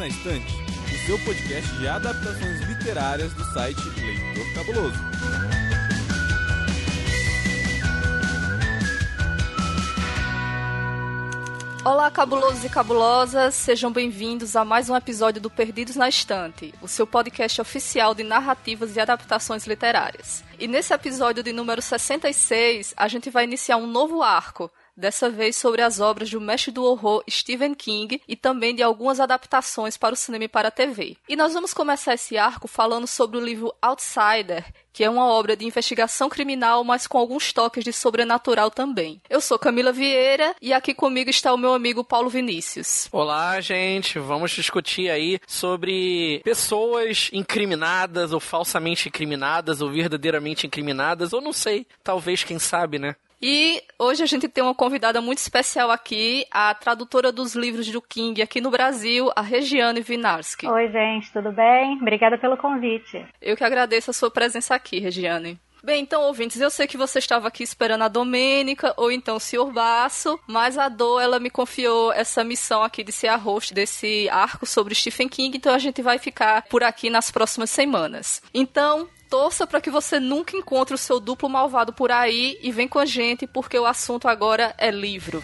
na Estante, o seu podcast de adaptações literárias do site Leitor Cabuloso. Olá, cabulosos e cabulosas, sejam bem-vindos a mais um episódio do Perdidos na Estante, o seu podcast oficial de narrativas e adaptações literárias. E nesse episódio de número 66, a gente vai iniciar um novo arco, dessa vez sobre as obras do mestre do horror Stephen King e também de algumas adaptações para o cinema e para a TV. E nós vamos começar esse arco falando sobre o livro Outsider, que é uma obra de investigação criminal, mas com alguns toques de sobrenatural também. Eu sou Camila Vieira e aqui comigo está o meu amigo Paulo Vinícius. Olá, gente. Vamos discutir aí sobre pessoas incriminadas ou falsamente incriminadas ou verdadeiramente incriminadas, ou não sei, talvez, quem sabe, né? E hoje a gente tem uma convidada muito especial aqui, a tradutora dos livros do King aqui no Brasil, a Regiane Vinarski. Oi, gente, tudo bem? Obrigada pelo convite. Eu que agradeço a sua presença aqui, Regiane. Bem, então, ouvintes, eu sei que você estava aqui esperando a Domênica ou então o Sr. Basso, mas a Do, ela me confiou essa missão aqui de ser a host desse arco sobre Stephen King, então a gente vai ficar por aqui nas próximas semanas. Então, torça para que você nunca encontre o seu duplo malvado por aí e vem com a gente porque o assunto agora é livro.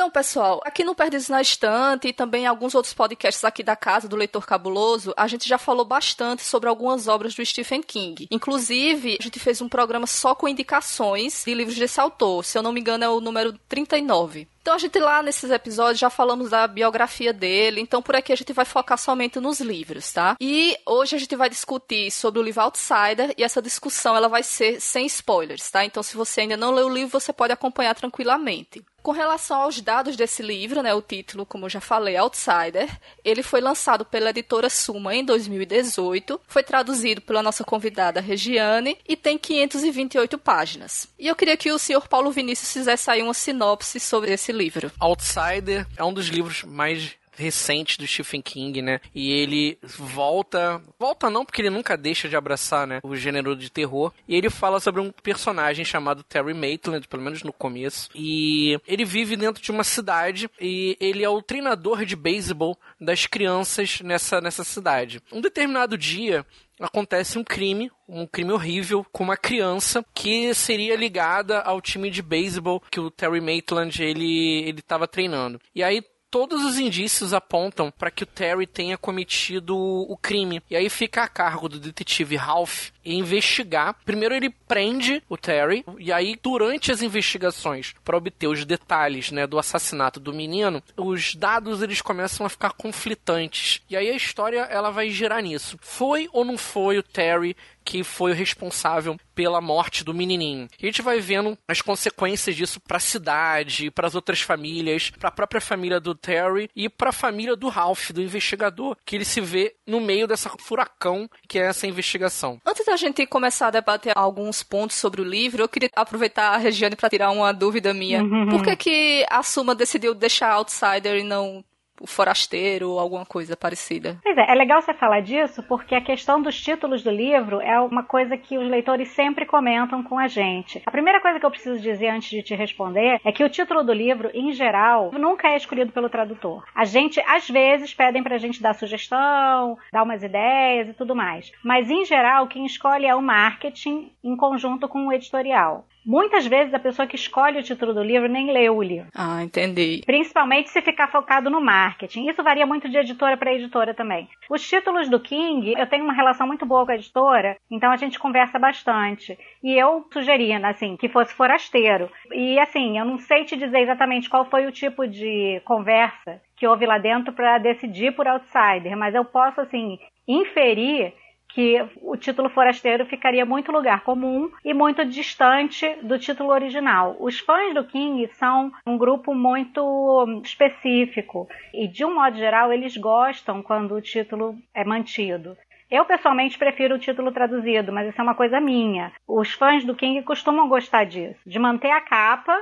Então, pessoal, aqui no Perdidos na Estante e também alguns outros podcasts aqui da casa do Leitor Cabuloso, a gente já falou bastante sobre algumas obras do Stephen King. Inclusive, a gente fez um programa só com indicações de livros desse autor. Se eu não me engano, é o número 39. Então a gente lá nesses episódios já falamos da biografia dele, então por aqui a gente vai focar somente nos livros, tá? E hoje a gente vai discutir sobre o livro Outsider e essa discussão ela vai ser sem spoilers, tá? Então se você ainda não leu o livro, você pode acompanhar tranquilamente. Com relação aos dados desse livro, né, o título, como eu já falei, Outsider, ele foi lançado pela editora Suma em 2018, foi traduzido pela nossa convidada Regiane e tem 528 páginas. E eu queria que o senhor Paulo Vinícius fizesse aí uma sinopse sobre esse livro. Outsider é um dos livros mais recente do Stephen King, né? E ele volta. Volta não, porque ele nunca deixa de abraçar, né? O gênero de terror. E ele fala sobre um personagem chamado Terry Maitland, pelo menos no começo. E ele vive dentro de uma cidade e ele é o treinador de beisebol das crianças nessa, nessa cidade. Um determinado dia, acontece um crime, um crime horrível, com uma criança que seria ligada ao time de beisebol que o Terry Maitland ele ele estava treinando. E aí todos os indícios apontam para que o Terry tenha cometido o crime. E aí fica a cargo do detetive Ralph investigar. Primeiro ele prende o Terry e aí durante as investigações para obter os detalhes, né, do assassinato do menino, os dados eles começam a ficar conflitantes. E aí a história ela vai girar nisso. Foi ou não foi o Terry que foi o responsável pela morte do menininho. E a gente vai vendo as consequências disso para a cidade, para as outras famílias, para a própria família do Terry e para a família do Ralph, do investigador, que ele se vê no meio dessa furacão que é essa investigação. Antes da gente começar a debater alguns pontos sobre o livro, eu queria aproveitar a Regiane para tirar uma dúvida minha. Uhum. Por que que a Suma decidiu deixar Outsider e não o Forasteiro ou alguma coisa parecida. Pois é, é legal você falar disso porque a questão dos títulos do livro é uma coisa que os leitores sempre comentam com a gente. A primeira coisa que eu preciso dizer antes de te responder é que o título do livro, em geral, nunca é escolhido pelo tradutor. A gente, às vezes, pedem pra gente dar sugestão, dar umas ideias e tudo mais. Mas, em geral, quem escolhe é o marketing em conjunto com o editorial. Muitas vezes a pessoa que escolhe o título do livro nem leu o livro. Ah, entendi. Principalmente se ficar focado no marketing. Isso varia muito de editora para editora também. Os títulos do King, eu tenho uma relação muito boa com a editora, então a gente conversa bastante. E eu sugeria, assim, que fosse forasteiro. E assim, eu não sei te dizer exatamente qual foi o tipo de conversa que houve lá dentro para decidir por Outsider, mas eu posso, assim, inferir que o título forasteiro ficaria muito lugar comum e muito distante do título original. Os fãs do King são um grupo muito específico e, de um modo geral, eles gostam quando o título é mantido. Eu pessoalmente prefiro o título traduzido, mas isso é uma coisa minha. Os fãs do King costumam gostar disso, de manter a capa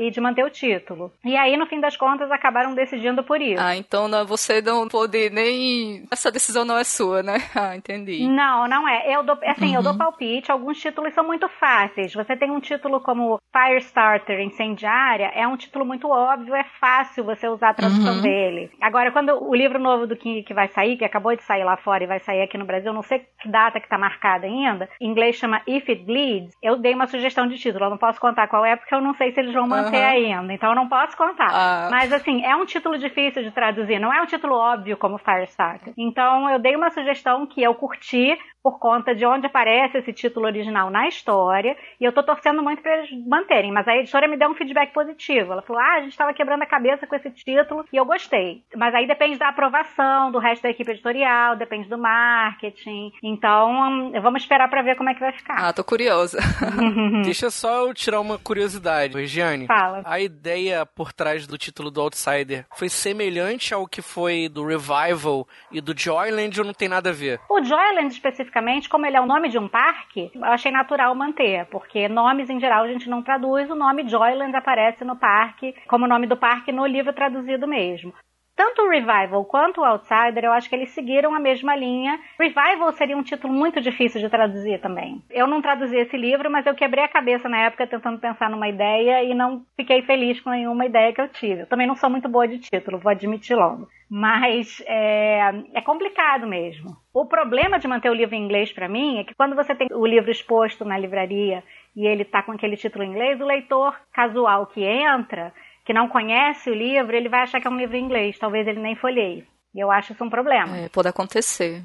e de manter o título. E aí, no fim das contas, acabaram decidindo por isso. Ah, então não, você não pode nem. Essa decisão não é sua, né? Ah, entendi. Não, não é. Eu dou, assim, uhum. eu dou uhum. palpite. Alguns títulos são muito fáceis. Você tem um título como Firestarter Incendiária, é um título muito óbvio, é fácil você usar a tradução uhum. dele. Agora, quando o livro novo do King que vai sair, que acabou de sair lá fora e vai sair aqui no Brasil, não sei que data que tá marcada ainda, em inglês chama If It Bleeds, eu dei uma sugestão de título. Eu não posso contar qual é, porque eu não sei se eles vão manter uhum. ainda. Então eu não posso contar. Uh. Mas assim, é um título difícil de traduzir, não é um título óbvio como Firestarter. Então eu dei uma sugestão que eu curti, por conta de onde aparece esse título original na história, e eu tô torcendo muito para eles manterem, mas a editora me deu um feedback positivo. Ela falou: "Ah, a gente estava quebrando a cabeça com esse título e eu gostei". Mas aí depende da aprovação do resto da equipe editorial, depende do marketing. Então, vamos esperar para ver como é que vai ficar. Ah, tô curiosa. Deixa só eu tirar uma curiosidade, Regiane. Fala. A ideia por trás do título do Outsider foi semelhante ao que foi do Revival e do Joyland ou não tem nada a ver? O Joyland especificamente especificamente, como ele é o nome de um parque, eu achei natural manter, porque nomes em geral a gente não traduz, o nome Joyland aparece no parque, como nome do parque no livro traduzido mesmo. Tanto o Revival quanto o Outsider, eu acho que eles seguiram a mesma linha. Revival seria um título muito difícil de traduzir também. Eu não traduzi esse livro, mas eu quebrei a cabeça na época tentando pensar numa ideia e não fiquei feliz com nenhuma ideia que eu tive. Eu também não sou muito boa de título, vou admitir logo. Mas é, é complicado mesmo. O problema de manter o livro em inglês para mim é que quando você tem o livro exposto na livraria e ele está com aquele título em inglês, o leitor casual que entra que não conhece o livro, ele vai achar que é um livro em inglês, talvez ele nem folheie. E eu acho isso um problema. É, pode acontecer.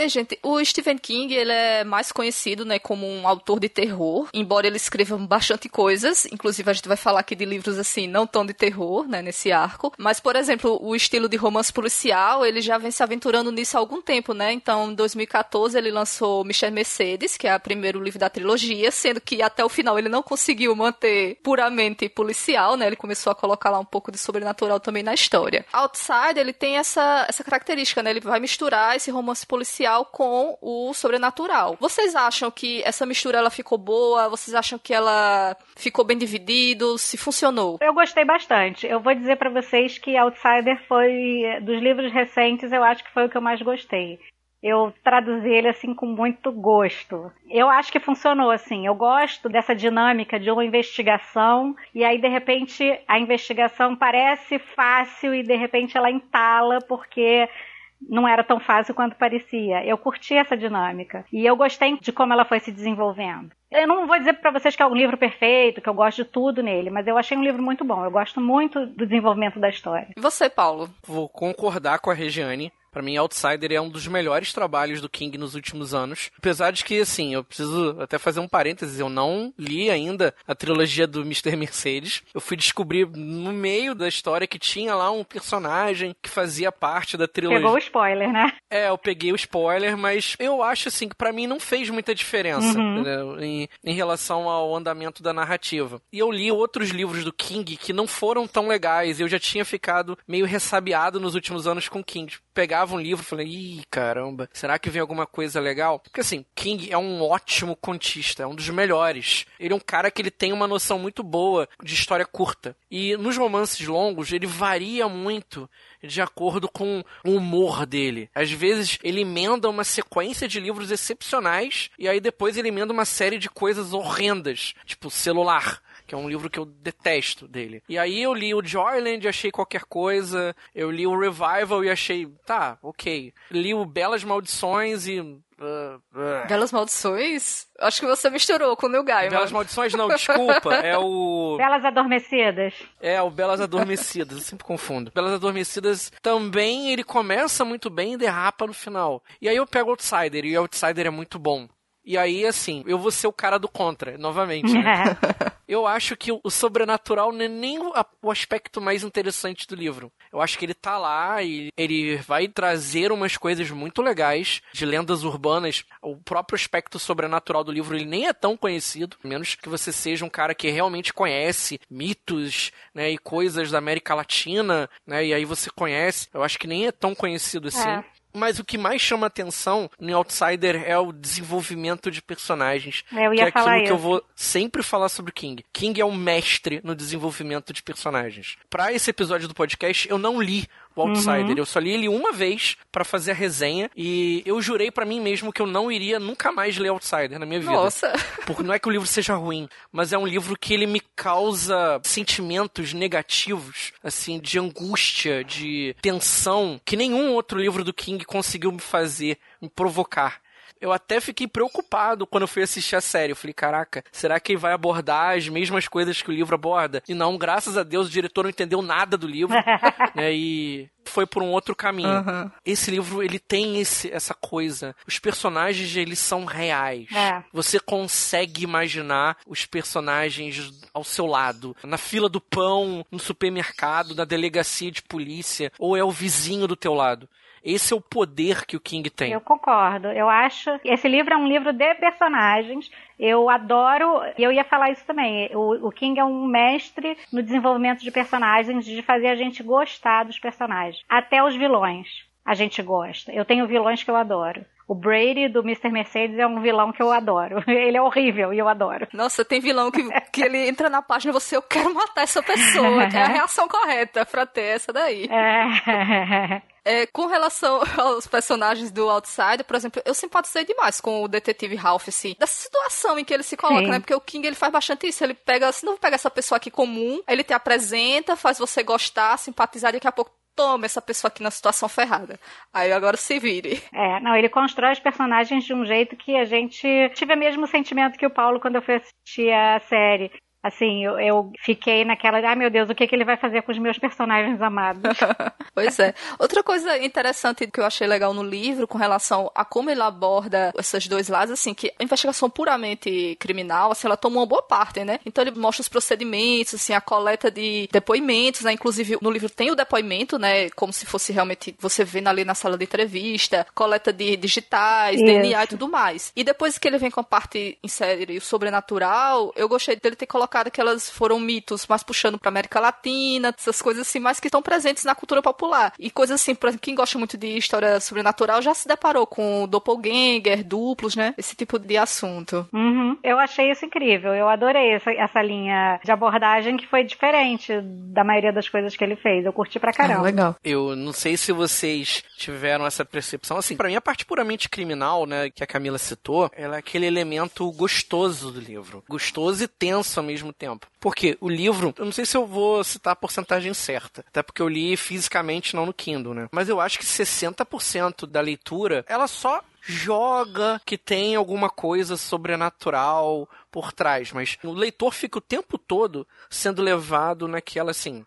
Bem, gente, o Stephen King ele é mais conhecido né, como um autor de terror, embora ele escreva bastante coisas, inclusive a gente vai falar aqui de livros assim, não tão de terror, né, nesse arco, mas, por exemplo, o estilo de romance policial, ele já vem se aventurando nisso há algum tempo, né, então em 2014 ele lançou Michelle Mercedes, que é o primeiro livro da trilogia, sendo que até o final ele não conseguiu manter puramente policial, né, ele começou a colocar lá um pouco de sobrenatural também na história. Outside, ele tem essa, essa característica, né, ele vai misturar esse romance policial com o sobrenatural. Vocês acham que essa mistura ela ficou boa? Vocês acham que ela ficou bem dividido? Se funcionou? Eu gostei bastante. Eu vou dizer para vocês que Outsider foi dos livros recentes, eu acho que foi o que eu mais gostei. Eu traduzi ele assim com muito gosto. Eu acho que funcionou assim. Eu gosto dessa dinâmica de uma investigação e aí de repente a investigação parece fácil e de repente ela entala porque não era tão fácil quanto parecia. Eu curti essa dinâmica e eu gostei de como ela foi se desenvolvendo. Eu não vou dizer para vocês que é um livro perfeito, que eu gosto de tudo nele, mas eu achei um livro muito bom. Eu gosto muito do desenvolvimento da história. E você, Paulo? Vou concordar com a Regiane. Para mim, Outsider é um dos melhores trabalhos do King nos últimos anos. Apesar de que, assim, eu preciso até fazer um parênteses, eu não li ainda a trilogia do Mr. Mercedes. Eu fui descobrir no meio da história que tinha lá um personagem que fazia parte da trilogia. Pegou o spoiler, né? É, eu peguei o spoiler, mas eu acho, assim, que para mim não fez muita diferença uhum. em, em relação ao andamento da narrativa. E eu li outros livros do King que não foram tão legais. Eu já tinha ficado meio ressabiado nos últimos anos com King. Pegar pegava um livro e falei, ih, caramba, será que vem alguma coisa legal? Porque assim, King é um ótimo contista, é um dos melhores. Ele é um cara que ele tem uma noção muito boa de história curta. E nos romances longos, ele varia muito de acordo com o humor dele. Às vezes ele emenda uma sequência de livros excepcionais e aí depois ele emenda uma série de coisas horrendas, tipo celular que é um livro que eu detesto dele. E aí eu li o Joyland e achei qualquer coisa, eu li o Revival e achei, tá, ok. Li o Belas Maldições e uh, uh. Belas Maldições? Acho que você misturou com o Neil Gaiman. Belas Maldições não, desculpa. É o... Belas Adormecidas. É, o Belas Adormecidas. Eu sempre confundo. Belas Adormecidas também, ele começa muito bem e derrapa no final. E aí eu pego Outsider, e o Outsider é muito bom. E aí, assim, eu vou ser o cara do contra, novamente. Né? eu acho que o sobrenatural não é nem o aspecto mais interessante do livro. Eu acho que ele tá lá e ele vai trazer umas coisas muito legais de lendas urbanas. O próprio aspecto sobrenatural do livro ele nem é tão conhecido, menos que você seja um cara que realmente conhece mitos, né, e coisas da América Latina, né, e aí você conhece. Eu acho que nem é tão conhecido assim. É. Mas o que mais chama atenção no Outsider é o desenvolvimento de personagens. Eu ia que é aquilo que isso. eu vou sempre falar sobre o King. King é um mestre no desenvolvimento de personagens. Pra esse episódio do podcast, eu não li o Outsider. Uhum. Eu só li ele uma vez pra fazer a resenha e eu jurei pra mim mesmo que eu não iria nunca mais ler Outsider na minha vida. Nossa. Porque não é que o livro seja ruim, mas é um livro que ele me causa sentimentos negativos, assim, de angústia, de tensão, que nenhum outro livro do King conseguiu me fazer, me provocar. Eu até fiquei preocupado quando eu fui assistir a série. Eu falei, caraca, será que ele vai abordar as mesmas coisas que o livro aborda? E não, graças a Deus, o diretor não entendeu nada do livro. né, e foi por um outro caminho. Aham. Esse livro, ele tem esse, essa coisa. Os personagens, eles são reais. É. Você consegue imaginar os personagens ao seu lado. Na fila do pão, no supermercado, na delegacia de polícia, ou é o vizinho do teu lado. Esse é o poder que o King tem. Eu concordo. Eu acho. Esse livro é um livro de personagens. Eu adoro. E eu ia falar isso também. O, o King é um mestre no desenvolvimento de personagens, de fazer a gente gostar dos personagens. Até os vilões. A gente gosta. Eu tenho vilões que eu adoro. O Brady do Mr. Mercedes é um vilão que eu adoro. Ele é horrível e eu adoro. Nossa, tem vilão que, que ele entra na página e você, eu quero matar essa pessoa. É a reação correta pra ter essa daí. É. É, com relação aos personagens do Outsider, por exemplo, eu simpatizei demais com o detetive Ralph, assim, dessa situação em que ele se coloca, Sim. né? Porque o King, ele faz bastante isso. Ele pega, assim, não pega essa pessoa aqui comum, ele te apresenta, faz você gostar, simpatizar, e daqui a pouco toma essa pessoa aqui na situação ferrada. Aí agora se vire. É, não, ele constrói os personagens de um jeito que a gente tive o mesmo sentimento que o Paulo quando eu fui assistir a série. Assim, eu, eu fiquei naquela, ai meu Deus, o que, que ele vai fazer com os meus personagens amados? Pois é. Outra coisa interessante que eu achei legal no livro, com relação a como ele aborda esses dois lados, assim, que a investigação puramente criminal, assim, ela toma uma boa parte, né? Então ele mostra os procedimentos, assim, a coleta de depoimentos, né? Inclusive no livro tem o depoimento, né? Como se fosse realmente você vendo ali na sala de entrevista, coleta de digitais, Isso. DNA e tudo mais. E depois que ele vem com a parte insere o sobrenatural, eu gostei dele ter colocado que elas foram mitos, mais puxando pra América Latina, essas coisas assim, mais que estão presentes na cultura popular. E coisas assim, por exemplo, quem gosta muito de história sobrenatural já se deparou com doppelganger, duplos, né? Esse tipo de assunto. Uhum. Eu achei isso incrível. Eu adorei essa, essa linha de abordagem que foi diferente da maioria das coisas que ele fez. Eu curti pra caramba. Ah, legal. Eu não sei se vocês tiveram essa percepção. Assim, pra mim, a parte puramente criminal, né, que a Camila citou, ela é aquele elemento gostoso do livro. Gostoso e tenso ao mesmo tempo. Porque o livro, eu não sei se eu vou citar a porcentagem certa, até porque eu li fisicamente, não no Kindle, né? Mas eu acho que 60% da leitura, ela só joga que tem alguma coisa sobrenatural por trás, mas o leitor fica o tempo todo sendo levado naquela assim,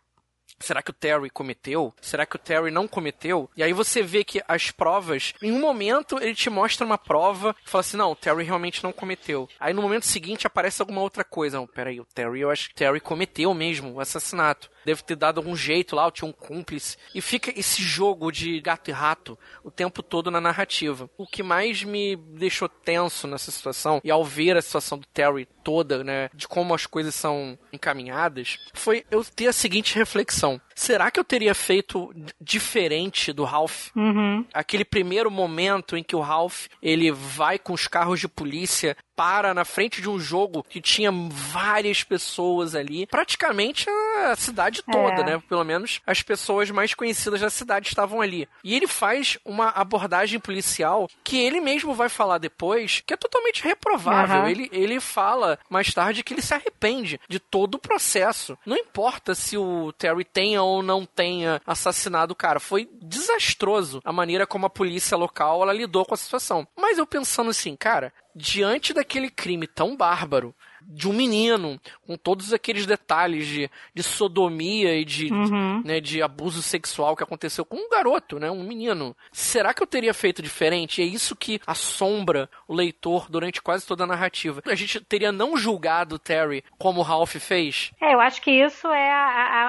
Será que o Terry cometeu? Será que o Terry não cometeu? E aí você vê que as provas, em um momento ele te mostra uma prova e fala assim: não, o Terry realmente não cometeu. Aí no momento seguinte aparece alguma outra coisa. Não, peraí, o Terry, eu acho que o Terry cometeu mesmo o assassinato. Deve ter dado algum jeito lá, ou tinha um cúmplice. E fica esse jogo de gato e rato o tempo todo na narrativa. O que mais me deixou tenso nessa situação, e ao ver a situação do Terry toda, né, de como as coisas são encaminhadas, foi eu ter a seguinte reflexão. Será que eu teria feito diferente do Ralph? Uhum. Aquele primeiro momento em que o Ralph, ele vai com os carros de polícia, para na frente de um jogo que tinha várias pessoas ali, praticamente a cidade toda, É. né? Pelo menos as pessoas mais conhecidas da cidade estavam ali. E ele faz uma abordagem policial que ele mesmo vai falar depois, que é totalmente reprovável. Aham. Ele, ele fala mais tarde que ele se arrepende de todo o processo. Não importa se o Terry tenha ou não tenha assassinado o cara. Foi desastroso a maneira como a polícia local ela lidou com a situação. Mas eu pensando assim, cara, diante daquele crime tão bárbaro de um menino, com todos aqueles detalhes de, de sodomia e de, Uhum. né, de abuso sexual que aconteceu com um garoto, né, um menino. Será que eu teria feito diferente? E é isso que assombra o leitor durante quase toda a narrativa. A gente teria não julgado o Terry como o Ralph fez? É, eu acho que isso é a,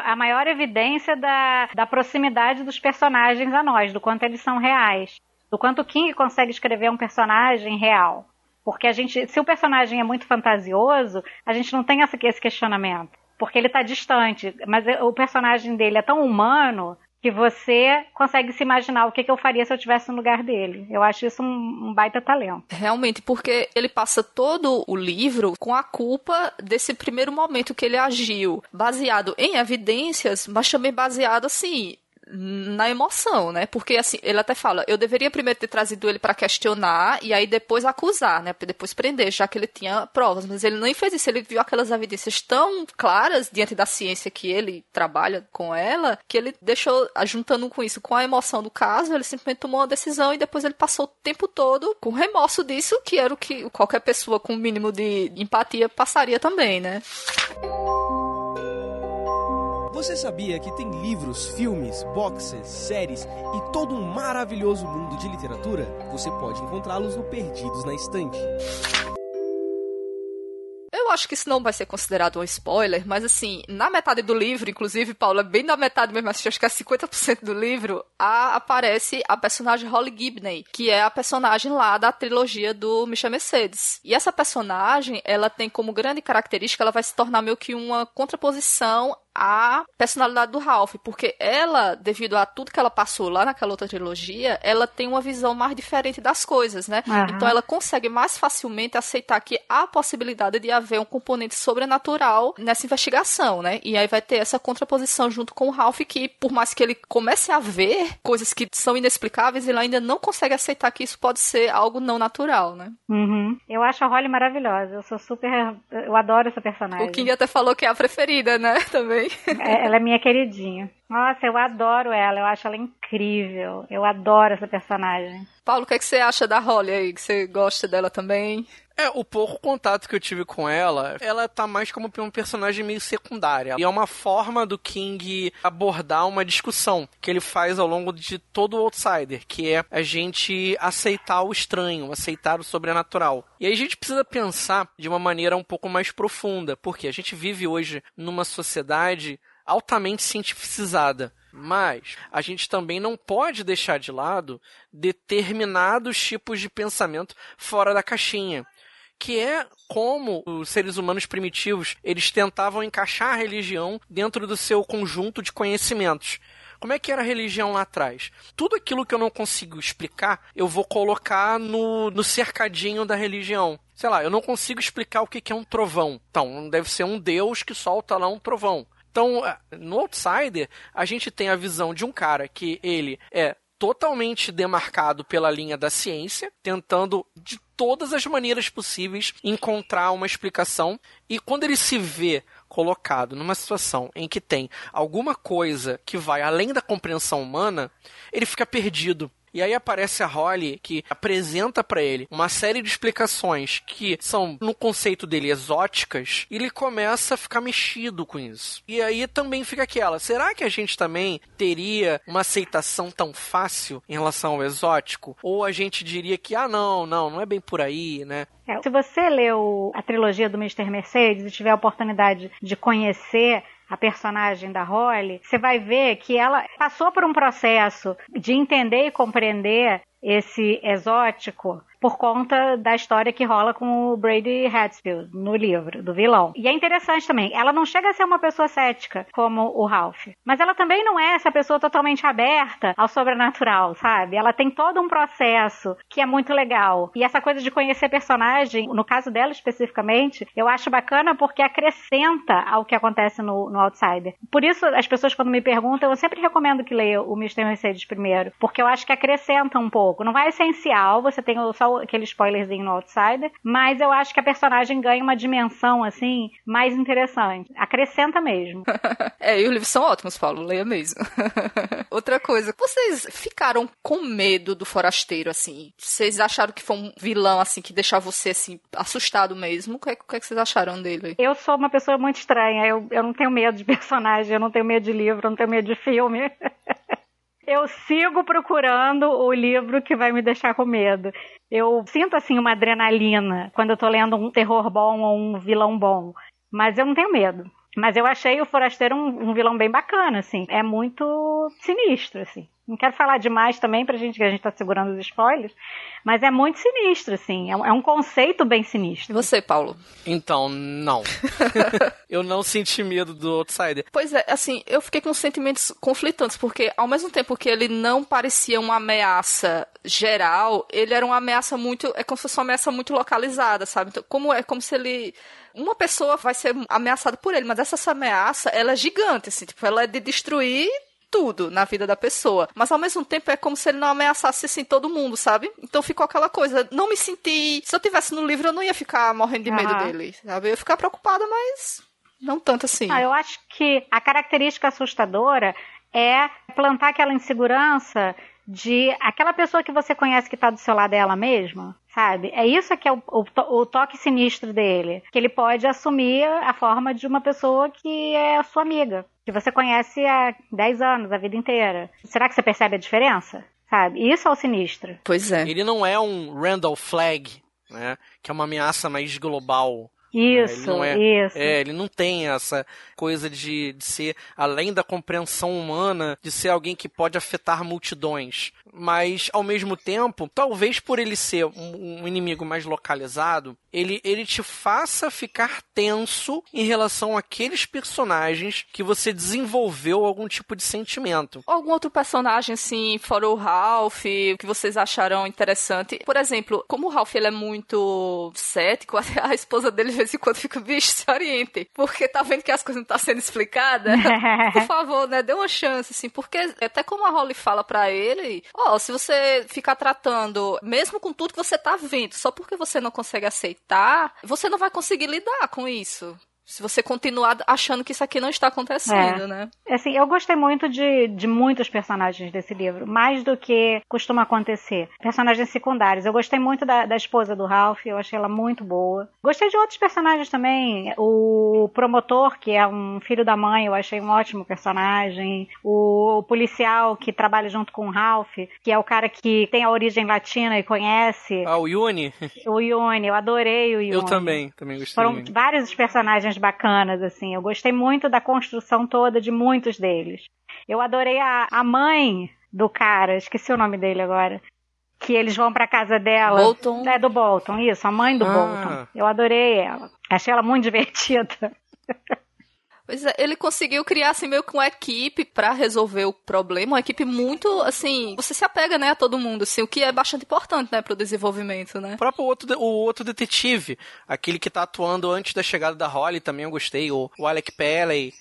a- a maior evidência da, da proximidade dos personagens a nós, do quanto eles são reais. Do quanto o King consegue escrever um personagem real. Porque a gente, se o personagem é muito fantasioso, a gente não tem essa- esse questionamento. Porque ele está distante. Mas o personagem dele é tão humano que você consegue se imaginar o que, que eu faria se eu estivesse no lugar dele. Eu acho isso um, um baita talento. Realmente, porque ele passa todo o livro com a culpa desse primeiro momento que ele agiu, baseado em evidências, mas também baseado assim na emoção, né? Porque assim, ele até fala, eu deveria primeiro ter trazido ele para questionar e aí depois acusar, né? Depois prender, já que ele tinha provas, mas ele nem fez isso, ele viu aquelas evidências tão claras diante da ciência que ele trabalha com ela, que ele deixou, juntando com isso, com a emoção do caso, ele simplesmente tomou uma decisão e depois ele passou o tempo todo com remorso disso, que era o que qualquer pessoa com o mínimo de empatia passaria também, né? Você sabia que tem livros, filmes, boxes, séries e todo um maravilhoso mundo de literatura? Você pode encontrá-los no Perdidos na Estante. Eu acho que isso não vai ser considerado um spoiler, mas assim, na metade do livro, inclusive, Paula, bem na metade mesmo, acho que é 50% do livro, a, aparece a personagem Holly Gibney, que é a personagem lá da trilogia do Michel Mercedes. E essa personagem, ela tem como grande característica, ela vai se tornar meio que uma contraposição a personalidade do Ralph, porque ela, devido a tudo que ela passou lá naquela outra trilogia, ela tem uma visão mais diferente das coisas, né? Uhum. Então ela consegue mais facilmente aceitar que há possibilidade de haver um componente sobrenatural nessa investigação, né? E aí vai ter essa contraposição junto com o Ralph que, por mais que ele comece a ver coisas que são inexplicáveis, ele ainda não consegue aceitar que isso pode ser algo não natural, né? Uhum. Eu acho a Holly maravilhosa. Eu sou super. Eu adoro essa personagem. O King até falou que é a preferida, né? Também. É, ela é minha queridinha. Nossa, eu adoro ela, eu acho ela incrível. Eu adoro essa personagem. Paulo, o que, é que você acha da Holly aí? Que você gosta dela também? É, o pouco contato que eu tive com ela, ela tá mais como um personagem meio secundária. E é uma forma do King abordar uma discussão que ele faz ao longo de todo o Outsider, que é a gente aceitar o estranho, aceitar o sobrenatural. E aí a gente precisa pensar de uma maneira um pouco mais profunda, porque a gente vive hoje numa sociedade altamente cientificizada. Mas a gente também não pode deixar de lado determinados tipos de pensamento fora da caixinha que é como os seres humanos primitivos eles tentavam encaixar a religião dentro do seu conjunto de conhecimentos. Como é que era a religião lá atrás? Tudo aquilo que eu não consigo explicar, eu vou colocar no, no cercadinho da religião. Sei lá, eu não consigo explicar o que é um trovão. Então, deve ser um deus que solta lá um trovão. Então, no Outsider, a gente tem a visão de um cara que ele é totalmente demarcado pela linha da ciência, tentando de todas as maneiras possíveis encontrar uma explicação. E quando ele se vê colocado numa situação em que tem alguma coisa que vai além da compreensão humana, ele fica perdido. E aí aparece a Holly que apresenta para ele uma série de explicações que são, no conceito dele, exóticas, e ele começa a ficar mexido com isso. E aí também fica aquela: será que a gente também teria uma aceitação tão fácil em relação ao exótico? Ou a gente diria que, ah, não, não, não é bem por aí, né? É, se você leu a trilogia do Mr. Mercedes e tiver a oportunidade de conhecer a personagem da Holly, você vai ver que ela passou por um processo de entender e compreender esse exótico por conta da história que rola com o Brady Hatfield no livro, do vilão. E é interessante também, ela não chega a ser uma pessoa cética como o Ralph, mas ela também não é essa pessoa totalmente aberta ao sobrenatural, sabe? Ela tem todo um processo que é muito legal. E essa coisa de conhecer personagem, no caso dela especificamente, eu acho bacana porque acrescenta ao que acontece no, no Outsider. Por isso, as pessoas quando me perguntam, eu sempre recomendo que leia o Mr. Mercedes primeiro, porque eu acho que acrescenta um pouco. Não vai essencial, você tem só aquele spoilerzinho no Outsider, mas eu acho que a personagem ganha uma dimensão, assim, mais interessante. Acrescenta mesmo. é, e os livros são ótimos, Paulo, leia mesmo. Outra coisa, vocês ficaram com medo do forasteiro, assim? Vocês acharam que foi um vilão, assim, que deixava você, assim, assustado mesmo? O que, é, o que, é que vocês acharam dele? Eu sou uma pessoa muito estranha, eu, eu não tenho medo de personagem, eu não tenho medo de livro, eu não tenho medo de filme. Eu sigo procurando o livro que vai me deixar com medo. Eu sinto assim uma adrenalina quando eu tô lendo um terror bom ou um vilão bom, mas eu não tenho medo. Mas eu achei o Forasteiro um, um vilão bem bacana, assim. É muito sinistro, assim. Não quero falar demais também pra gente, que a gente tá segurando os spoilers, mas é muito sinistro, assim. É um, é um conceito bem sinistro. E você, Paulo? Então, não. eu não senti medo do Outsider. Pois é, assim, eu fiquei com sentimentos conflitantes, porque ao mesmo tempo que ele não parecia uma ameaça geral, ele era uma ameaça muito. É como se fosse uma ameaça muito localizada, sabe? Então, como é como se ele uma pessoa vai ser ameaçada por ele, mas essa ameaça, ela é gigante, assim, tipo, ela é de destruir tudo na vida da pessoa. Mas ao mesmo tempo é como se ele não ameaçasse assim todo mundo, sabe? Então ficou aquela coisa, não me senti. Se eu tivesse no livro, eu não ia ficar morrendo de medo dele, sabe? Eu ia ficar preocupada, mas não tanto assim. Ah, eu acho que a característica assustadora é plantar aquela insegurança de aquela pessoa que você conhece que está do seu lado é ela mesma, sabe? É isso que é o, o, o, toque sinistro dele. Que ele pode assumir a forma de uma pessoa que é sua amiga, que você conhece há 10 anos, a vida inteira. Será que você percebe a diferença? Sabe? Isso é o sinistro. Pois é. Ele não é um Randall Flagg, né? Que é uma ameaça mais global. Isso, é, isso. É, ele não tem essa coisa de, de ser além da compreensão humana, de ser alguém que pode afetar multidões mas ao mesmo tempo, talvez por ele ser um, um, inimigo mais localizado, ele, ele te faça ficar tenso em relação àqueles personagens que você desenvolveu algum tipo de sentimento. Algum outro personagem, assim, fora o Ralph, que vocês acharam interessante? Por exemplo, como o Ralph ele é muito cético, a esposa dele de vez em quando fica, bicho, se oriente, porque tá vendo que as coisas não estão tá sendo explicadas? Por favor, né, dê uma chance, assim, porque até como a Holly fala para ele, ó, se você ficar tratando, mesmo com tudo que você tá vendo, só porque você não consegue aceitar, você não vai conseguir lidar com isso. Se você continuar achando que isso aqui não está acontecendo, é. né? Assim, eu gostei muito de, de muitos personagens desse livro, mais do que costuma acontecer. Personagens secundários. Eu gostei muito da, da esposa do Ralph, eu achei ela muito boa. Gostei de outros personagens também. O promotor, que é um filho da mãe, eu achei um ótimo personagem. O, o policial que trabalha junto com o Ralph, que é o cara que tem a origem latina e conhece. Ah, o Yuni? O Yuni, eu adorei o Yuni. Eu também, também gostei. Foram muito. vários personagens personagens bacanas, assim. Eu gostei muito da construção toda de muitos deles. Eu adorei a, a mãe do cara, esqueci o nome dele agora. Que eles vão pra casa dela. Bolton. É, do Bolton, isso, a mãe do ah. Bolton. Eu adorei ela. Achei ela muito divertida. Pois é, ele conseguiu criar assim meio que uma equipe para resolver o problema, uma equipe muito assim, você se apega, né, a todo mundo, assim, o que é bastante importante, né, pro desenvolvimento, né? O próprio outro, o outro detetive, aquele que tá atuando antes da chegada da Holly, também eu gostei, o, o Alec Pelley,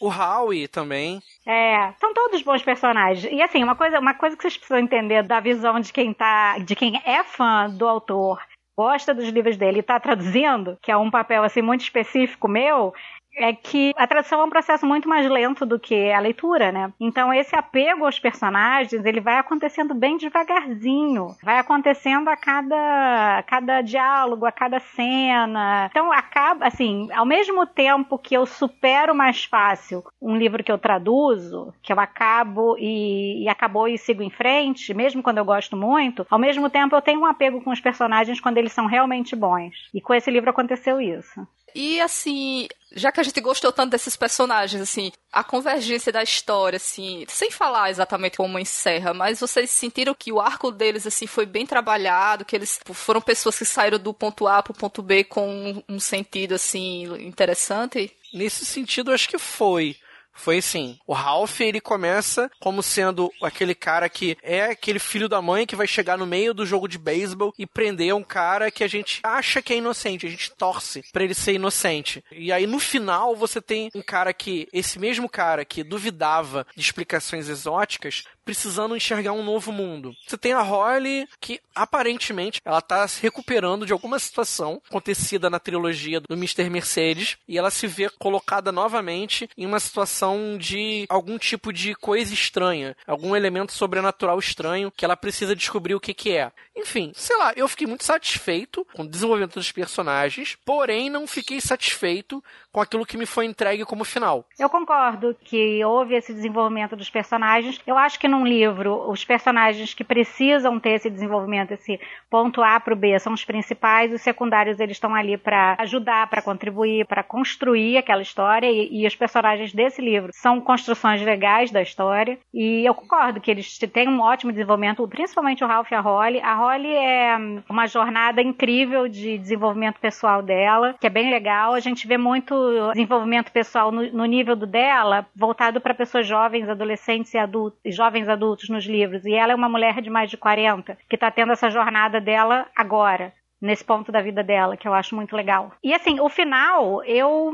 o Howie também. É, são todos bons personagens. E assim, uma coisa, uma coisa que vocês precisam entender da visão de quem tá, de quem é fã do autor gosta dos livros dele e está traduzindo, que é um papel assim muito específico meu, é que a tradução é um processo muito mais lento do que a leitura, né? Então esse apego aos personagens, ele vai acontecendo bem devagarzinho, vai acontecendo a cada, a cada diálogo, a cada cena. Então acaba, assim, ao mesmo tempo que eu supero mais fácil um livro que eu traduzo, que eu acabo e, e acabou e sigo em frente, mesmo quando eu gosto muito, ao mesmo tempo eu tenho um apego com os personagens quando eles são realmente bons. E com esse livro aconteceu isso. E assim, já que a gente gostou tanto desses personagens, assim, a convergência da história, assim, sem falar exatamente como encerra, mas vocês sentiram que o arco deles, assim, foi bem trabalhado, que eles foram pessoas que saíram do ponto A pro ponto B com um sentido, assim, interessante? Nesse sentido, acho que foi foi assim, o Ralph ele começa como sendo aquele cara que é aquele filho da mãe que vai chegar no meio do jogo de beisebol e prender um cara que a gente acha que é inocente, a gente torce para ele ser inocente. E aí no final você tem um cara que esse mesmo cara que duvidava de explicações exóticas precisando enxergar um novo mundo. Você tem a Holly, que aparentemente ela tá se recuperando de alguma situação acontecida na trilogia do Mr. Mercedes, e ela se vê colocada novamente em uma situação de algum tipo de coisa estranha, algum elemento sobrenatural estranho que ela precisa descobrir o que que é. Enfim, sei lá, eu fiquei muito satisfeito com o desenvolvimento dos personagens, porém não fiquei satisfeito com aquilo que me foi entregue como final. Eu concordo que houve esse desenvolvimento dos personagens. Eu acho que num livro os personagens que precisam ter esse desenvolvimento, esse ponto A para o B, são os principais, os secundários eles estão ali para ajudar, para contribuir, para construir aquela história, e, e os personagens desse livro são construções legais da história, e eu concordo que eles têm um ótimo desenvolvimento, principalmente o Ralph e a Holly. A Holly é uma jornada incrível de desenvolvimento pessoal dela, que é bem legal. A gente vê muito desenvolvimento pessoal no, no nível do dela, voltado para pessoas jovens, adolescentes e adultos, jovens adultos nos livros. E ela é uma mulher de mais de 40 que está tendo essa jornada dela agora nesse ponto da vida dela, que eu acho muito legal. E assim, o final, eu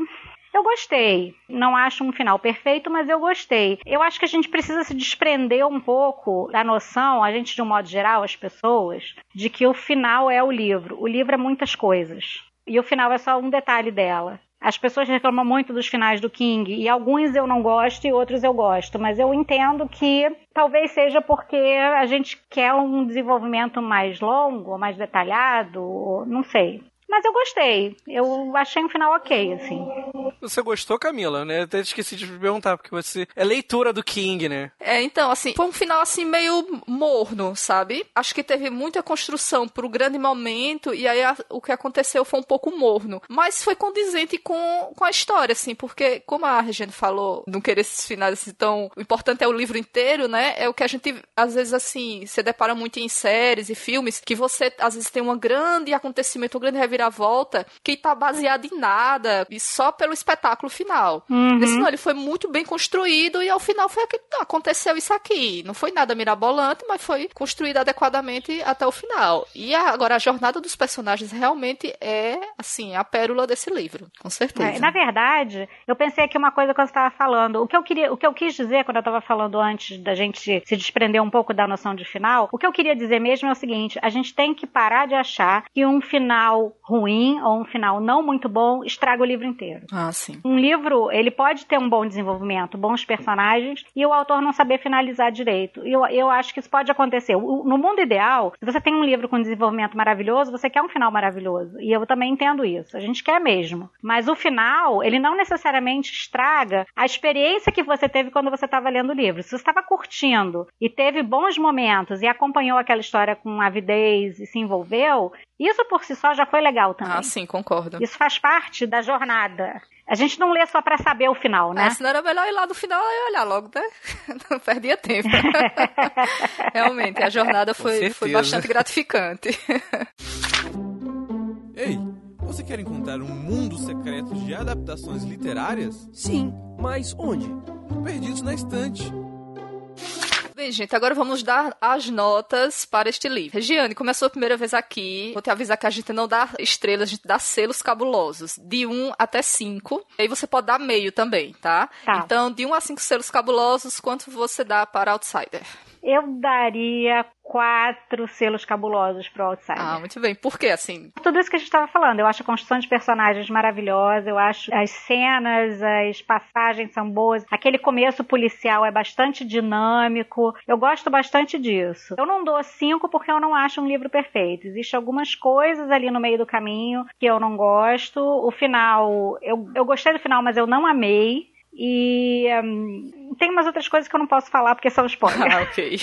eu gostei. Não acho um final perfeito, mas eu gostei. Eu acho que a gente precisa se desprender um pouco da noção, a gente de um modo geral, as pessoas, de que o final é o livro. O livro é muitas coisas. E o final é só um detalhe dela. As pessoas reclamam muito dos finais do King e alguns eu não gosto e outros eu gosto, mas eu entendo que talvez seja porque a gente quer um desenvolvimento mais longo, mais detalhado, não sei. Mas eu gostei. Eu achei um final ok, assim. Você gostou, Camila, né? Até esqueci de perguntar, porque você é leitura do King, né? É, então, assim, foi um final, assim, meio morno, sabe? Acho que teve muita construção pro grande momento, e aí a, o que aconteceu foi um pouco morno. Mas foi condizente com, com a história, assim, porque, como a Regina falou, não querer esses finais assim tão. O importante é o livro inteiro, né? É o que a gente, às vezes, assim, se depara muito em séries e filmes, que você, às vezes, tem um grande acontecimento, um grande reviravolta reviravolta que tá baseado em nada e só pelo espetáculo final. Uhum. Esse não, ele foi muito bem construído e ao final foi que aconteceu isso aqui. Não foi nada mirabolante, mas foi construído adequadamente até o final. E a, agora a jornada dos personagens realmente é, assim, a pérola desse livro, com certeza. É, na verdade, eu pensei aqui uma coisa que você estava falando. O que eu queria, o que eu quis dizer quando eu estava falando antes da gente se desprender um pouco da noção de final, o que eu queria dizer mesmo é o seguinte: a gente tem que parar de achar que um final ruim ou um final não muito bom estraga o livro inteiro. Ah, sim. Um livro, ele pode ter um bom desenvolvimento, bons personagens e o autor não saber finalizar direito. Eu, eu acho que isso pode acontecer. No mundo ideal, se você tem um livro com desenvolvimento maravilhoso, você quer um final maravilhoso. E eu também entendo isso. A gente quer mesmo. Mas o final, ele não necessariamente estraga a experiência que você teve quando você estava lendo o livro. Se você estava curtindo e teve bons momentos e acompanhou aquela história com avidez e se envolveu, isso por si só já foi legal também. Ah, sim, concordo. Isso faz parte da jornada. A gente não lê só para saber o final, né? É, senão era melhor ir lá do final e olhar logo, né? Não perdia tempo. Realmente, a jornada foi, foi bastante gratificante. Ei, você quer encontrar um mundo secreto de adaptações literárias? Sim, mas onde? Perdidos na estante. Bem, gente, agora vamos dar as notas para este livro. Regiane, como é a primeira vez aqui, vou te avisar que a gente não dá estrelas, a gente dá selos cabulosos, de 1 até 5. Aí você pode dar meio também, tá? Tá. Então, de 1 a 5 selos cabulosos, quanto você dá para Outsider? Eu daria quatro selos cabulosos pro Outsider. Ah, muito bem. Por que assim? Tudo isso que a gente estava falando. Eu acho a construção de personagens maravilhosa. Eu acho as cenas, as passagens são boas. Aquele começo policial é bastante dinâmico. Eu gosto bastante disso. Eu não dou cinco porque eu não acho um livro perfeito. Existem algumas coisas ali no meio do caminho que eu não gosto. O final, eu, eu gostei do final, mas eu não amei. E um, tem umas outras coisas que eu não posso falar porque são spoilers. Ah, ok.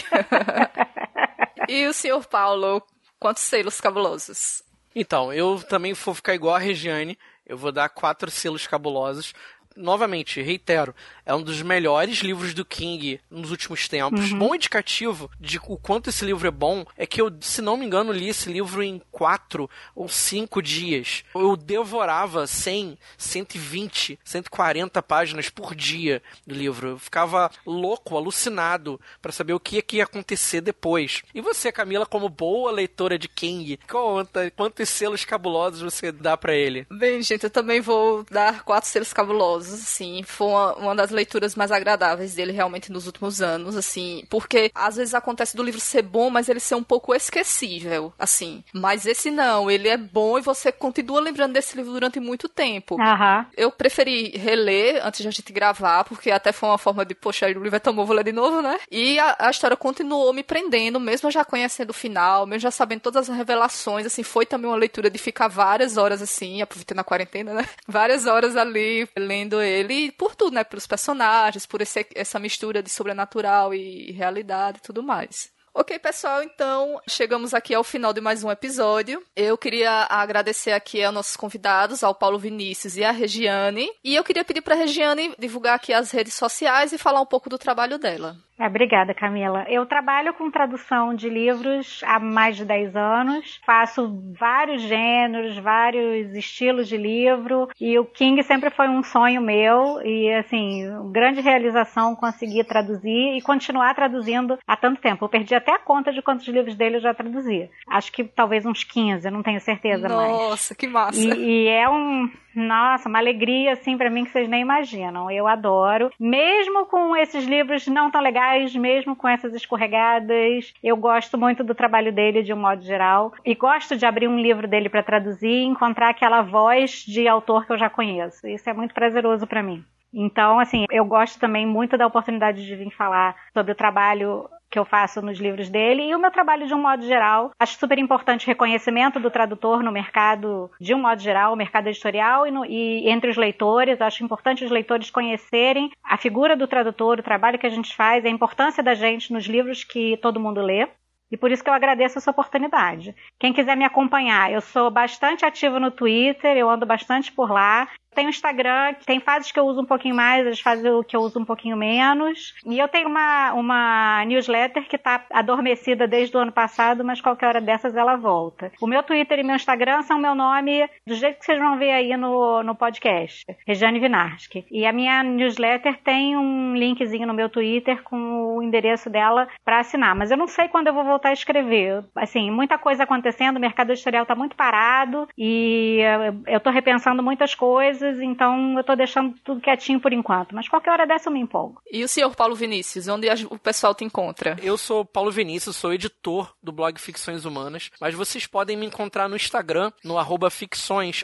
e o senhor Paulo, quantos selos cabulosos? Então, eu também vou ficar igual a Regiane. Eu vou dar quatro selos cabulosos. Novamente, reitero, é um dos melhores livros do King nos últimos tempos. Uhum. Bom indicativo de o quanto esse livro é bom é que eu, se não me engano, li esse livro em quatro ou cinco dias. Eu devorava 100, 120, 140 páginas por dia do livro. Eu ficava louco, alucinado para saber o que ia, que ia acontecer depois. E você, Camila, como boa leitora de King, conta quantos selos cabulosos você dá para ele? Bem, gente, eu também vou dar quatro selos cabulosos, assim. Foi uma, uma das leituras mais agradáveis dele realmente nos últimos anos, assim. Porque às vezes acontece do livro ser bom, mas ele ser um pouco esquecível, assim. Mas esse não, ele é bom e você continua lembrando desse livro durante muito tempo. Aham. Eu preferi reler antes de a gente gravar, porque até foi uma forma de, poxa, o livro é tão bom, vou ler de novo, né? E a, a história continuou me prendendo, mesmo já conhecendo o final, mesmo já sabendo todas as revelações, assim, foi também uma leitura de ficar várias horas, assim, aproveitando a quarentena, né? Várias horas ali, lendo ele por tudo, né? Pelos personagens, por esse, essa mistura de sobrenatural e realidade e tudo mais. Ok, pessoal, então chegamos aqui ao final de mais um episódio. Eu queria agradecer aqui aos nossos convidados, ao Paulo Vinícius e à Regiane. E eu queria pedir para a Regiane divulgar aqui as redes sociais e falar um pouco do trabalho dela. É, obrigada, Camila. Eu trabalho com tradução de livros há mais de 10 anos. Faço vários gêneros, vários estilos de livro. E o King sempre foi um sonho meu. E, assim, grande realização conseguir traduzir e continuar traduzindo há tanto tempo. Eu perdi até a conta de quantos livros dele eu já traduzi. Acho que talvez uns 15, eu não tenho certeza Nossa, mais. Nossa, que massa. E, e é um nossa, uma alegria assim para mim que vocês nem imaginam. Eu adoro. Mesmo com esses livros não tão legais, mesmo com essas escorregadas, eu gosto muito do trabalho dele de um modo geral e gosto de abrir um livro dele para traduzir e encontrar aquela voz de autor que eu já conheço. Isso é muito prazeroso para mim. Então, assim, eu gosto também muito da oportunidade de vir falar sobre o trabalho que eu faço nos livros dele e o meu trabalho de um modo geral. Acho super importante o reconhecimento do tradutor no mercado, de um modo geral, o mercado editorial e, no, e, entre os leitores. Acho importante os leitores conhecerem a figura do tradutor, o trabalho que a gente faz, a importância da gente nos livros que todo mundo lê. E por isso que eu agradeço essa oportunidade. Quem quiser me acompanhar, eu sou bastante ativo no Twitter, eu ando bastante por lá. Tem o Instagram, tem fases que eu uso um pouquinho mais, as fases que eu uso um pouquinho menos. E eu tenho uma, uma newsletter que está adormecida desde o ano passado, mas qualquer hora dessas ela volta. O meu Twitter e meu Instagram são meu nome, do jeito que vocês vão ver aí no, no podcast, Regiane Vinarski. E a minha newsletter tem um linkzinho no meu Twitter com o endereço dela para assinar. Mas eu não sei quando eu vou voltar a escrever. Assim, muita coisa acontecendo, o mercado editorial está muito parado e eu estou repensando muitas coisas coisas, então eu tô deixando tudo quietinho por enquanto. Mas qualquer hora dessa eu me empolgo. E o senhor Paulo Vinícius, onde o pessoal te encontra? Eu sou Paulo Vinícius, sou editor do blog Ficções Humanas, mas vocês podem me encontrar no Instagram, no arroba ficções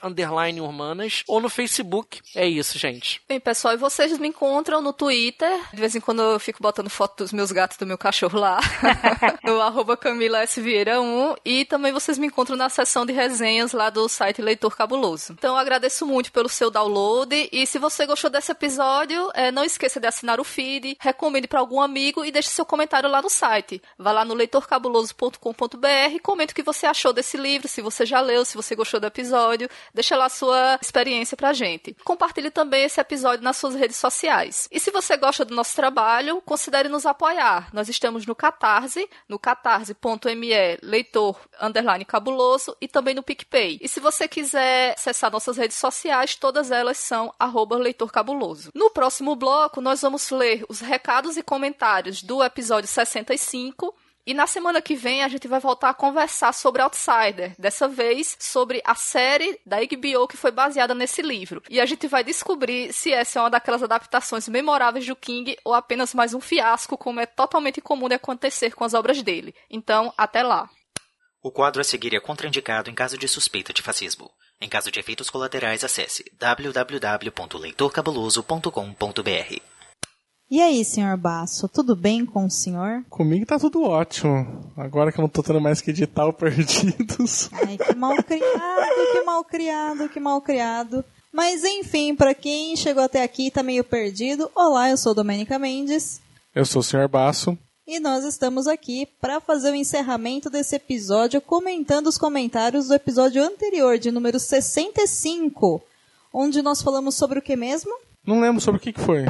humanas, ou no Facebook. É isso, gente. Bem, pessoal, e vocês me encontram no Twitter. De vez em quando eu fico botando foto dos meus gatos e do meu cachorro lá. no arroba Camila S. Vieira 1. E também vocês me encontram na seção de resenhas lá do site Leitor Cabuloso. Então eu agradeço muito pelo seu download. E se você gostou desse episódio, é, não esqueça de assinar o feed, recomende para algum amigo e deixe seu comentário lá no site. Vá lá no leitorcabuloso.com.br, comente o que você achou desse livro, se você já leu, se você gostou do episódio, deixa lá sua experiência pra gente. Compartilhe também esse episódio nas suas redes sociais. E se você gosta do nosso trabalho, considere nos apoiar. Nós estamos no Catarse, no catarse.me leitor cabuloso e também no PicPay. E se você quiser acessar nossas redes sociais, todas todas elas são arroba leitor cabuloso. No próximo bloco, nós vamos ler os recados e comentários do episódio 65 e na semana que vem a gente vai voltar a conversar sobre Outsider, dessa vez sobre a série da HBO que foi baseada nesse livro. E a gente vai descobrir se essa é uma daquelas adaptações memoráveis do King ou apenas mais um fiasco, como é totalmente comum de acontecer com as obras dele. Então, até lá. O quadro a seguir é contraindicado em caso de suspeita de fascismo. Em caso de efeitos colaterais, acesse www.leitorcabuloso.com.br. E aí, senhor Basso, tudo bem com o senhor? Comigo tá tudo ótimo. Agora que eu não tô tendo mais que editar o Perdidos. Ai, que mal criado, que mal criado, que mal criado. Mas enfim, para quem chegou até aqui e tá meio perdido, olá, eu sou Domênica Mendes. Eu sou o senhor Basso. E nós estamos aqui para fazer o encerramento desse episódio comentando os comentários do episódio anterior, de número 65, onde nós falamos sobre o que mesmo? Não lembro sobre o que, que foi.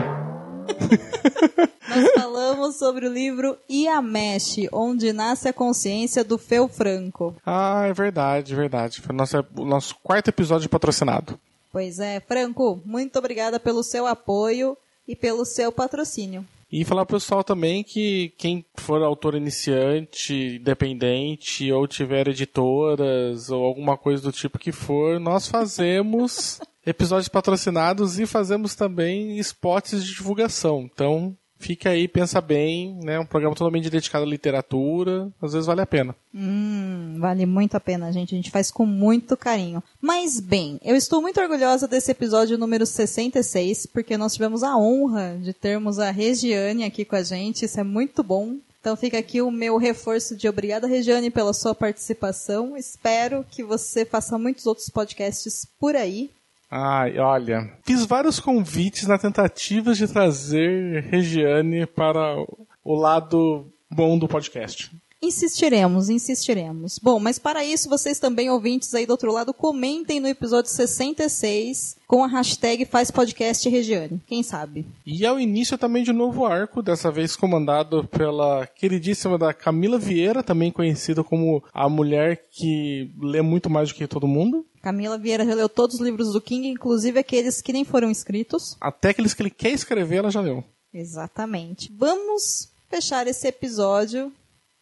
nós falamos sobre o livro Iamesh, onde nasce a consciência do Feu Franco. Ah, é verdade, verdade. Foi o nosso, o nosso quarto episódio patrocinado. Pois é, Franco, muito obrigada pelo seu apoio e pelo seu patrocínio. E falar pro pessoal também que quem for autor iniciante, independente, ou tiver editoras, ou alguma coisa do tipo que for, nós fazemos episódios patrocinados e fazemos também spots de divulgação. Então, Fica aí, pensa bem, né? Um programa totalmente dedicado à literatura, às vezes vale a pena. Hum, vale muito a pena, gente. A gente faz com muito carinho. Mas bem, eu estou muito orgulhosa desse episódio número 66, porque nós tivemos a honra de termos a Regiane aqui com a gente. Isso é muito bom. Então fica aqui o meu reforço de obrigada, Regiane, pela sua participação. Espero que você faça muitos outros podcasts por aí Ai, olha, fiz vários convites na tentativa de trazer Regiane para o lado bom do podcast. Insistiremos, insistiremos. Bom, mas para isso, vocês também, ouvintes aí do outro lado, comentem no episódio 66 com a hashtag Faz Podcast Regiane. Quem sabe? E é o início também de um novo arco, dessa vez comandado pela queridíssima da Camila Vieira, também conhecida como a mulher que lê muito mais do que todo mundo. Camila Vieira já leu todos os livros do King, inclusive aqueles que nem foram escritos. Até aqueles que ele quer escrever, ela já leu. Exatamente. Vamos fechar esse episódio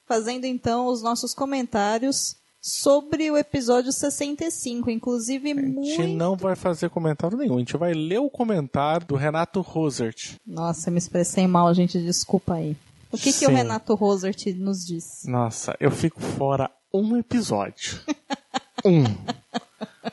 fazendo então os nossos comentários sobre o episódio 65, inclusive A gente muito... não vai fazer comentário nenhum, a gente vai ler o comentário do Renato Rosert. Nossa, eu me expressei mal, gente, desculpa aí. O que, que o. Renato Rosert nos diz? Nossa, eu fico fora um episódio. um.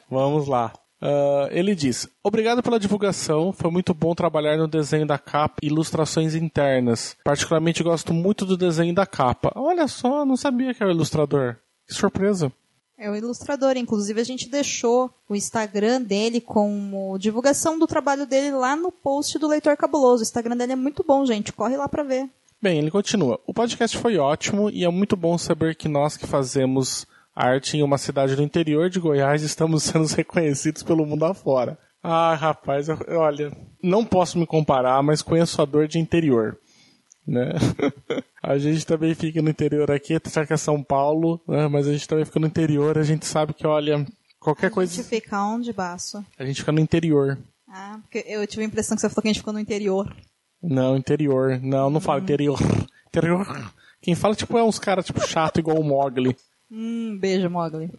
Vamos lá. Ah, ele diz: Obrigado pela divulgação, foi muito bom trabalhar no desenho da capa e ilustrações internas. Particularmente gosto muito do desenho da capa. Olha só, não sabia que era o ilustrador. Que surpresa. É o ilustrador, inclusive a gente deixou o Instagram dele com divulgação do trabalho dele lá no post do Leitor Cabuloso. O Instagram dele é muito bom, gente, corre lá pra ver. Bem, ele continua. O podcast foi ótimo e é muito bom saber que nós que fazemos arte em uma cidade do interior de Goiás estamos sendo reconhecidos pelo mundo afora. Ah, rapaz, eu- olha, não posso me comparar, mas conheço a dor de interior. Né? a gente também fica no interior aqui, apesar que é São Paulo, né? mas a gente também fica no interior, a gente sabe que, olha, qualquer A coisa. gente fica onde, Baço? A gente fica no interior. Ah, porque eu tive a impressão que você falou que a gente ficou no interior. Não, interior. Não, não fala interior. Interior. Quem fala, tipo, é uns caras, tipo, chato igual o Mogli. Hum, beijo, Mogli.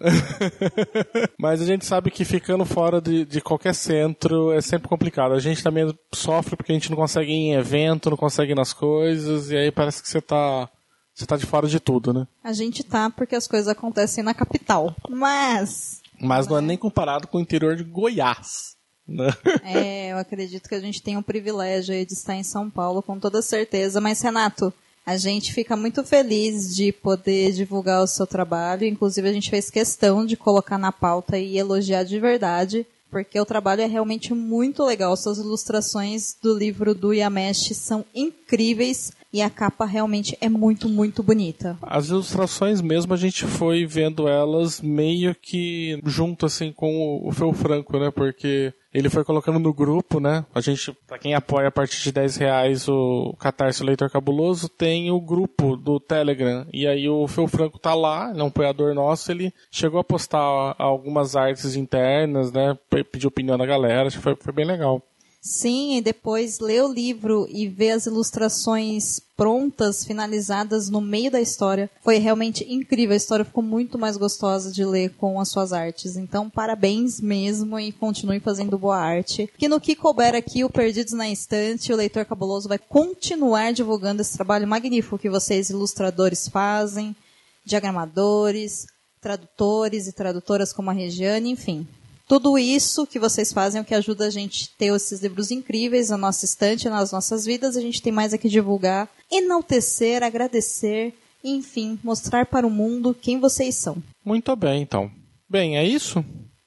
Mas a gente sabe que ficando fora de, de qualquer centro é sempre complicado. A gente também sofre porque a gente não consegue ir em evento, não consegue ir nas coisas, e aí parece que você tá. Você tá de fora de tudo, né? A gente tá porque as coisas acontecem na capital. Mas, Mas não é nem comparado com o interior de Goiás. Né? é, eu acredito que a gente tem o privilégio aí de estar em São Paulo com toda certeza. Mas, Renato, a gente fica muito feliz de poder divulgar o seu trabalho. Inclusive, a gente fez questão de colocar na pauta e elogiar de verdade, porque o trabalho é realmente muito legal. Suas ilustrações do livro do Yamesh são incríveis e a capa realmente é muito, muito bonita. As ilustrações mesmo, a gente foi vendo elas meio que junto, assim, com o, Fel Franco, né? Porque ele foi colocando no grupo, né? A gente, pra quem apoia a partir de 10 reais o Catarse Leitor Cabuloso, tem o grupo do Telegram. E aí o Fel Franco tá lá, ele é um apoiador nosso, ele chegou a postar algumas artes internas, né? Pe- Pediu opinião da galera, acho que foi, foi bem legal. Sim, e depois ler o livro e ver as ilustrações prontas, finalizadas no meio da história, foi realmente incrível. A história ficou muito mais gostosa de ler com as suas artes. Então, parabéns mesmo e continue fazendo boa arte. Que no que couber aqui, o Perdidos na Estante, o Leitor Cabuloso vai continuar divulgando esse trabalho magnífico que vocês, ilustradores, fazem, diagramadores, tradutores e tradutoras como a Regiane, enfim. Tudo isso que vocês fazem é o que ajuda a gente a ter esses livros incríveis na nossa estante, nas nossas vidas. A gente tem mais aqui divulgar, enaltecer, agradecer, enfim, mostrar para o mundo quem vocês são. Muito bem, então. Bem, é isso?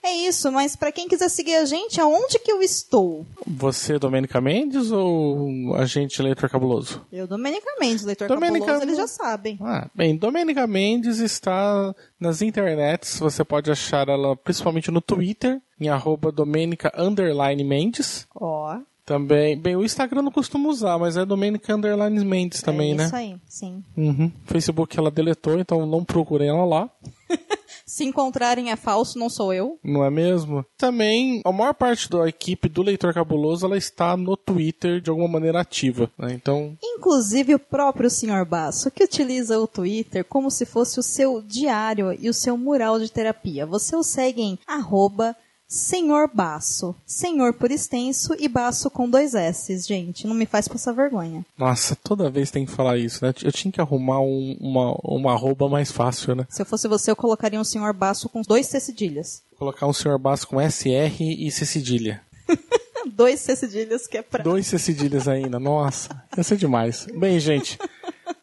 É isso, mas para quem quiser seguir a gente, aonde que eu estou? Você, Domênica Mendes, ou a gente, Leitor Cabuloso? Eu, Domenica Mendes, leitor Domenica- cabuloso, eles já sabem. Ah, bem, Domênica Mendes está nas internets, você pode achar ela principalmente no Twitter, em arroba Domênica Underline Mendes. Ó, Também, bem, o Instagram eu não costumo usar, mas é Domênica Underline Mendes também, é né? isso aí, sim. Uhum. Facebook ela deletou, então não procurem ela lá, Se encontrarem é falso, não sou eu. não é mesmo? Também, a maior parte da equipe do Leitor Cabuloso, ela está no Twitter de alguma maneira ativa, né? Então, Inclusive o próprio Sr. Basso, que utiliza o Twitter como se fosse o seu diário e o seu mural de terapia. Você o segue em arroba Senhor Basso. Senhor por extenso e Basso com dois S, gente. Não me faz passar vergonha. nossa, toda vez tem que falar isso, né? Eu tinha que arrumar um- uma, uma arroba mais fácil, né? Se eu fosse você, eu colocaria um Senhor Basso com dois C cedilhas. Colocar um senhor Basso com SR e C cedilha. Dois C cedilhas que é pra... Dois C cedilhas ainda. Nossa, ia ser demais. Bem, gente,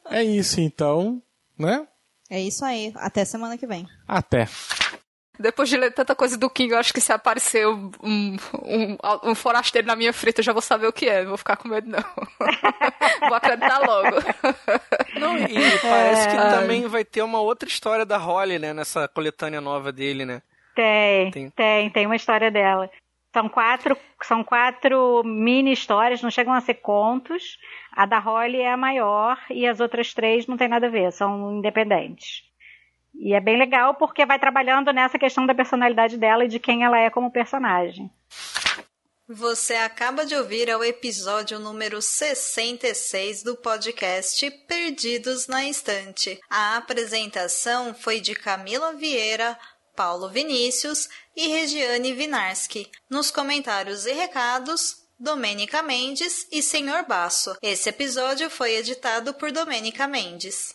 é isso então, né? É isso aí. Até semana que vem. Até. Depois de ler tanta coisa do King, eu acho que se aparecer um, um, um forasteiro na minha frente, eu já vou saber o que é. Não vou ficar com medo, não. vou acreditar logo. Não, e parece que também vai ter uma outra história da Holly, né? Nessa coletânea nova dele, né? Tem, Tem. tem, tem, uma história dela. São quatro, são quatro mini histórias, não chegam a ser contos. A da Holly é a maior e as outras três não tem nada a ver, são independentes. E é bem legal porque vai trabalhando nessa questão da personalidade dela e de quem ela é como personagem. Você acaba de ouvir o episódio número 66 do podcast Perdidos na Estante. A apresentação foi de Camila Vieira, Paulo Vinícius e Regiane Vinarski. Nos comentários e recados, Domênica Mendes e Senhor Basso. Esse episódio foi editado por Domênica Mendes.